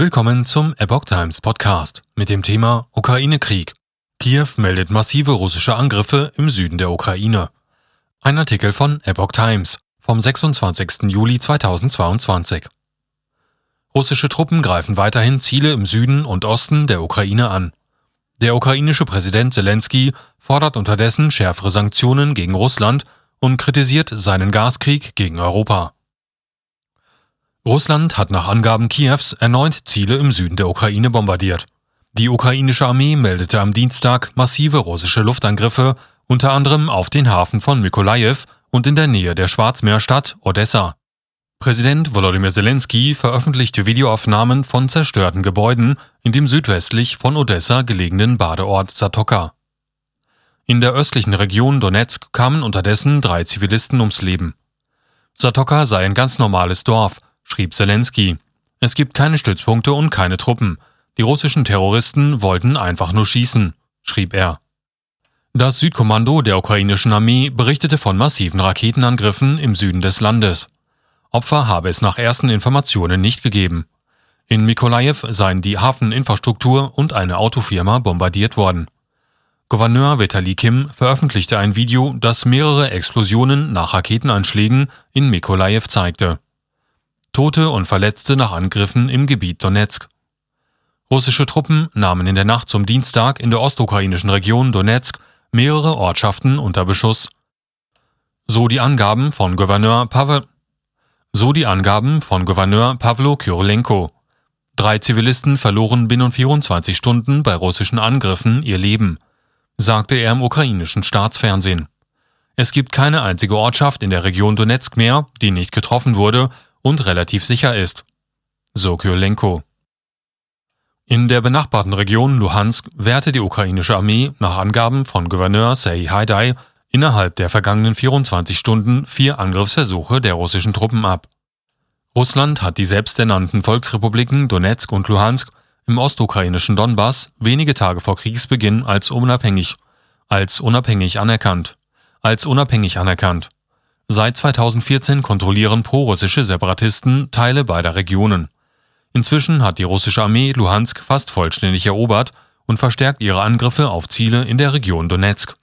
Willkommen zum Epoch Times Podcast mit dem Thema Ukraine-Krieg. Kiew meldet massive russische Angriffe im Süden der Ukraine. Ein Artikel von Epoch Times vom 26. Juli 2022. Russische Truppen greifen weiterhin Ziele im Süden und Osten der Ukraine an. Der ukrainische Präsident Zelensky fordert unterdessen schärfere Sanktionen gegen Russland und kritisiert seinen Gaskrieg gegen Europa. Russland hat nach Angaben Kiews erneut Ziele im Süden der Ukraine bombardiert. Die ukrainische Armee meldete am Dienstag massive russische Luftangriffe, unter anderem auf den Hafen von Mykolajew und in der Nähe der Schwarzmeerstadt Odessa. Präsident Volodymyr Zelensky veröffentlichte Videoaufnahmen von zerstörten Gebäuden in dem südwestlich von Odessa gelegenen Badeort Satoka. In der östlichen Region Donetsk kamen unterdessen drei Zivilisten ums Leben. Satoka sei ein ganz normales Dorf, schrieb Zelensky. Es gibt keine Stützpunkte und keine Truppen. Die russischen Terroristen wollten einfach nur schießen, schrieb er. Das Südkommando der ukrainischen Armee berichtete von massiven Raketenangriffen im Süden des Landes. Opfer habe es nach ersten Informationen nicht gegeben. In Mikolajew seien die Hafeninfrastruktur und eine Autofirma bombardiert worden. Gouverneur Vitali Kim veröffentlichte ein Video, das mehrere Explosionen nach Raketenanschlägen in Mikolajew zeigte. Tote und Verletzte nach Angriffen im Gebiet Donetsk. Russische Truppen nahmen in der Nacht zum Dienstag in der ostukrainischen Region Donetsk mehrere Ortschaften unter Beschuss. So die Angaben von Gouverneur Pavel so die Angaben von Gouverneur Pavlo Kyrylenko. Drei Zivilisten verloren binnen 24 Stunden bei russischen Angriffen ihr Leben, sagte er im ukrainischen Staatsfernsehen. Es gibt keine einzige Ortschaft in der Region Donetsk mehr, die nicht getroffen wurde und relativ sicher ist. So Kyrylenko. In der benachbarten Region Luhansk wehrte die ukrainische Armee nach Angaben von Gouverneur Sei Haidai innerhalb der vergangenen 24 Stunden vier Angriffsversuche der russischen Truppen ab. Russland hat die selbsternannten Volksrepubliken Donetsk und Luhansk im ostukrainischen Donbass wenige Tage vor Kriegsbeginn als unabhängig, als unabhängig anerkannt, als unabhängig anerkannt. Seit 2014 kontrollieren prorussische Separatisten Teile beider Regionen. Inzwischen hat die russische Armee Luhansk fast vollständig erobert und verstärkt ihre Angriffe auf Ziele in der Region Donetsk.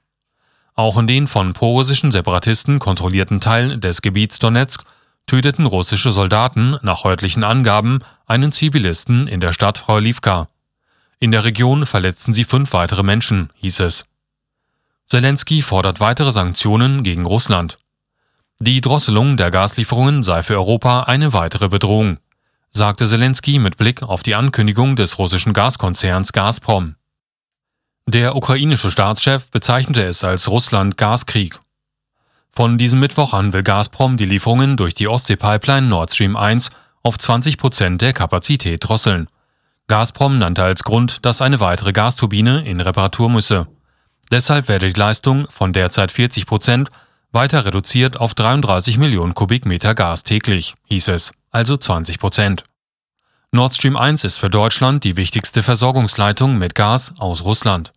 Auch in den von prorussischen Separatisten kontrollierten Teilen des Gebiets Donetsk töteten russische Soldaten nach örtlichen Angaben einen Zivilisten in der Stadt Horlivka. In der Region verletzten sie fünf weitere Menschen, hieß es. Zelensky fordert weitere Sanktionen gegen Russland. Die Drosselung der Gaslieferungen sei für Europa eine weitere Bedrohung, sagte Zelensky mit Blick auf die Ankündigung des russischen Gaskonzerns Gazprom. Der ukrainische Staatschef bezeichnete es als Russland-Gaskrieg. Von diesem Mittwoch an will Gazprom die Lieferungen durch die Ostsee-Pipeline Nord Stream 1 auf 20 Prozent der Kapazität drosseln. Gazprom nannte als Grund, dass eine weitere Gasturbine in Reparatur müsse. Deshalb werde die Leistung von derzeit 40 Prozent weiter reduziert auf 33 Millionen Kubikmeter Gas täglich, hieß es, also 20 Prozent. Nord Stream 1 ist für Deutschland die wichtigste Versorgungsleitung mit Gas aus Russland.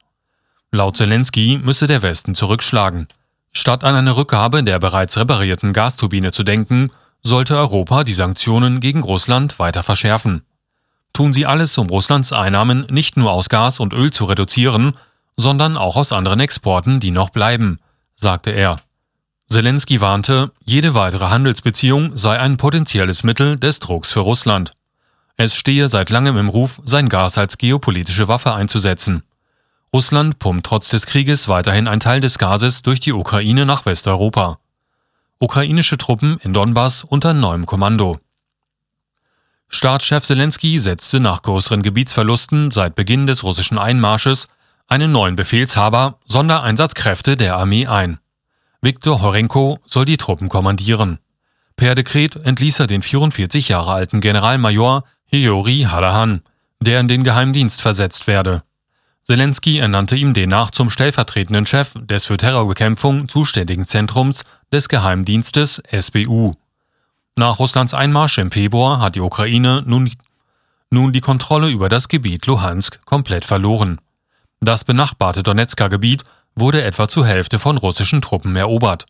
Laut Zelensky müsse der Westen zurückschlagen. Statt an eine Rückgabe der bereits reparierten Gasturbine zu denken, sollte Europa die Sanktionen gegen Russland weiter verschärfen. Tun sie alles, um Russlands Einnahmen nicht nur aus Gas und Öl zu reduzieren, sondern auch aus anderen Exporten, die noch bleiben, sagte er. Zelensky warnte, jede weitere Handelsbeziehung sei ein potenzielles Mittel des Drucks für Russland. Es stehe seit langem im Ruf, sein Gas als geopolitische Waffe einzusetzen. Russland pumpt trotz des Krieges weiterhin ein Teil des Gases durch die Ukraine nach Westeuropa. Ukrainische Truppen in Donbass unter neuem Kommando. Staatschef Zelensky setzte nach größeren Gebietsverlusten seit Beginn des russischen Einmarsches einen neuen Befehlshaber Sondereinsatzkräfte der Armee ein. Viktor Horenko soll die Truppen kommandieren. Per Dekret entließ er den 44 Jahre alten Generalmajor Hiori Halahan, der in den Geheimdienst versetzt werde. Zelensky ernannte ihn demnach zum stellvertretenden Chef des für Terrorbekämpfung zuständigen Zentrums des Geheimdienstes SBU. Nach Russlands Einmarsch im Februar hat die Ukraine nun, nun die Kontrolle über das Gebiet Luhansk komplett verloren. Das benachbarte Donetsker Gebiet wurde etwa zur Hälfte von russischen Truppen erobert.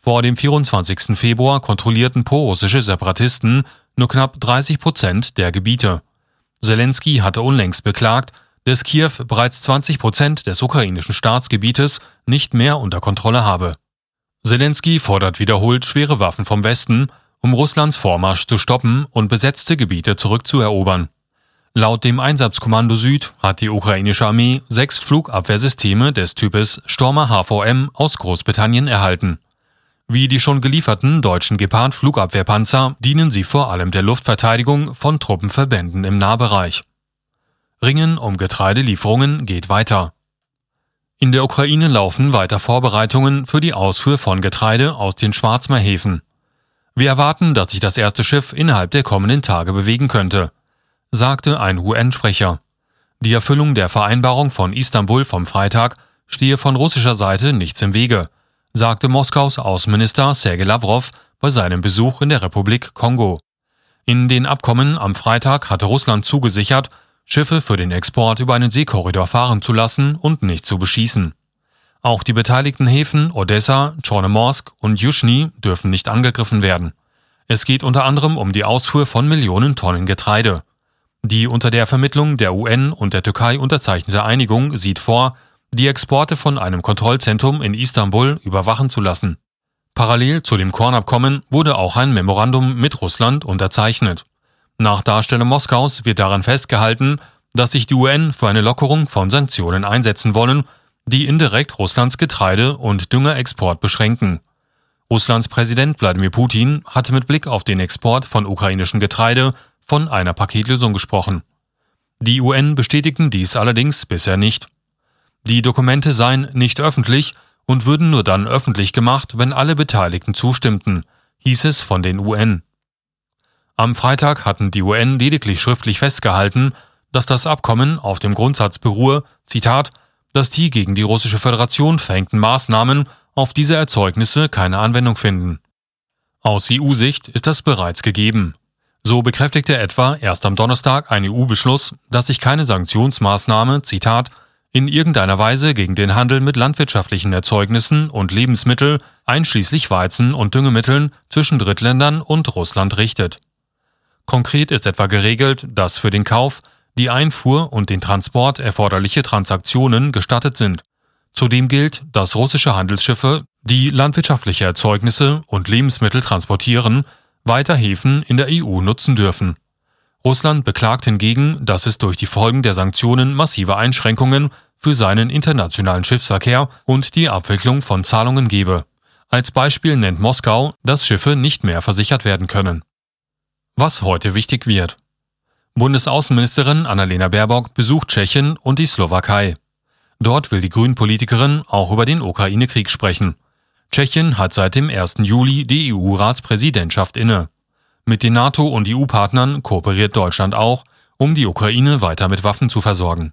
Vor dem 24. Februar kontrollierten pro-russische Separatisten nur knapp 30 Prozent der Gebiete. Zelensky hatte unlängst beklagt, dass Kiew bereits 20 Prozent des ukrainischen Staatsgebietes nicht mehr unter Kontrolle habe. Zelensky fordert wiederholt schwere Waffen vom Westen, um Russlands Vormarsch zu stoppen und besetzte Gebiete zurückzuerobern. Laut dem Einsatzkommando Süd hat die ukrainische Armee sechs Flugabwehrsysteme des Types Stormer HVM aus Großbritannien erhalten. Wie die schon gelieferten deutschen Gepard-Flugabwehrpanzer dienen sie vor allem der Luftverteidigung von Truppenverbänden im Nahbereich. Ringen um Getreidelieferungen geht weiter. In der Ukraine laufen weiter Vorbereitungen für die Ausfuhr von Getreide aus den Schwarzmeerhäfen. Wir erwarten, dass sich das erste Schiff innerhalb der kommenden Tage bewegen könnte, sagte ein UN-Sprecher. Die Erfüllung der Vereinbarung von Istanbul vom Freitag stehe von russischer Seite nichts im Wege sagte Moskaus Außenminister Sergei Lavrov bei seinem Besuch in der Republik Kongo. In den Abkommen am Freitag hatte Russland zugesichert, Schiffe für den Export über einen Seekorridor fahren zu lassen und nicht zu beschießen. Auch die beteiligten Häfen Odessa, Chornomorsk und Yushny dürfen nicht angegriffen werden. Es geht unter anderem um die Ausfuhr von Millionen Tonnen Getreide. Die unter der Vermittlung der UN und der Türkei unterzeichnete Einigung sieht vor, die Exporte von einem Kontrollzentrum in Istanbul überwachen zu lassen. Parallel zu dem Kornabkommen wurde auch ein Memorandum mit Russland unterzeichnet. Nach Darstellung Moskaus wird daran festgehalten, dass sich die UN für eine Lockerung von Sanktionen einsetzen wollen, die indirekt Russlands Getreide- und Düngerexport beschränken. Russlands Präsident Wladimir Putin hatte mit Blick auf den Export von ukrainischem Getreide von einer Paketlösung gesprochen. Die UN bestätigten dies allerdings bisher nicht. Die Dokumente seien nicht öffentlich und würden nur dann öffentlich gemacht, wenn alle Beteiligten zustimmten, hieß es von den UN. Am Freitag hatten die UN lediglich schriftlich festgehalten, dass das Abkommen auf dem Grundsatz beruhe, Zitat, dass die gegen die russische Föderation verhängten Maßnahmen auf diese Erzeugnisse keine Anwendung finden. Aus EU-Sicht ist das bereits gegeben. So bekräftigte etwa erst am Donnerstag ein EU-Beschluss, dass sich keine Sanktionsmaßnahme, Zitat, in irgendeiner Weise gegen den Handel mit landwirtschaftlichen Erzeugnissen und Lebensmittel, einschließlich Weizen und Düngemitteln, zwischen Drittländern und Russland richtet. Konkret ist etwa geregelt, dass für den Kauf, die Einfuhr und den Transport erforderliche Transaktionen gestattet sind. Zudem gilt, dass russische Handelsschiffe, die landwirtschaftliche Erzeugnisse und Lebensmittel transportieren, weiter Häfen in der EU nutzen dürfen. Russland beklagt hingegen, dass es durch die Folgen der Sanktionen massive Einschränkungen für seinen internationalen Schiffsverkehr und die Abwicklung von Zahlungen gebe. Als Beispiel nennt Moskau, dass Schiffe nicht mehr versichert werden können. Was heute wichtig wird. Bundesaußenministerin Annalena Baerbock besucht Tschechien und die Slowakei. Dort will die Grünen-Politikerin auch über den Ukraine-Krieg sprechen. Tschechien hat seit dem 1. Juli die EU-Ratspräsidentschaft inne. Mit den NATO- und EU-Partnern kooperiert Deutschland auch, um die Ukraine weiter mit Waffen zu versorgen.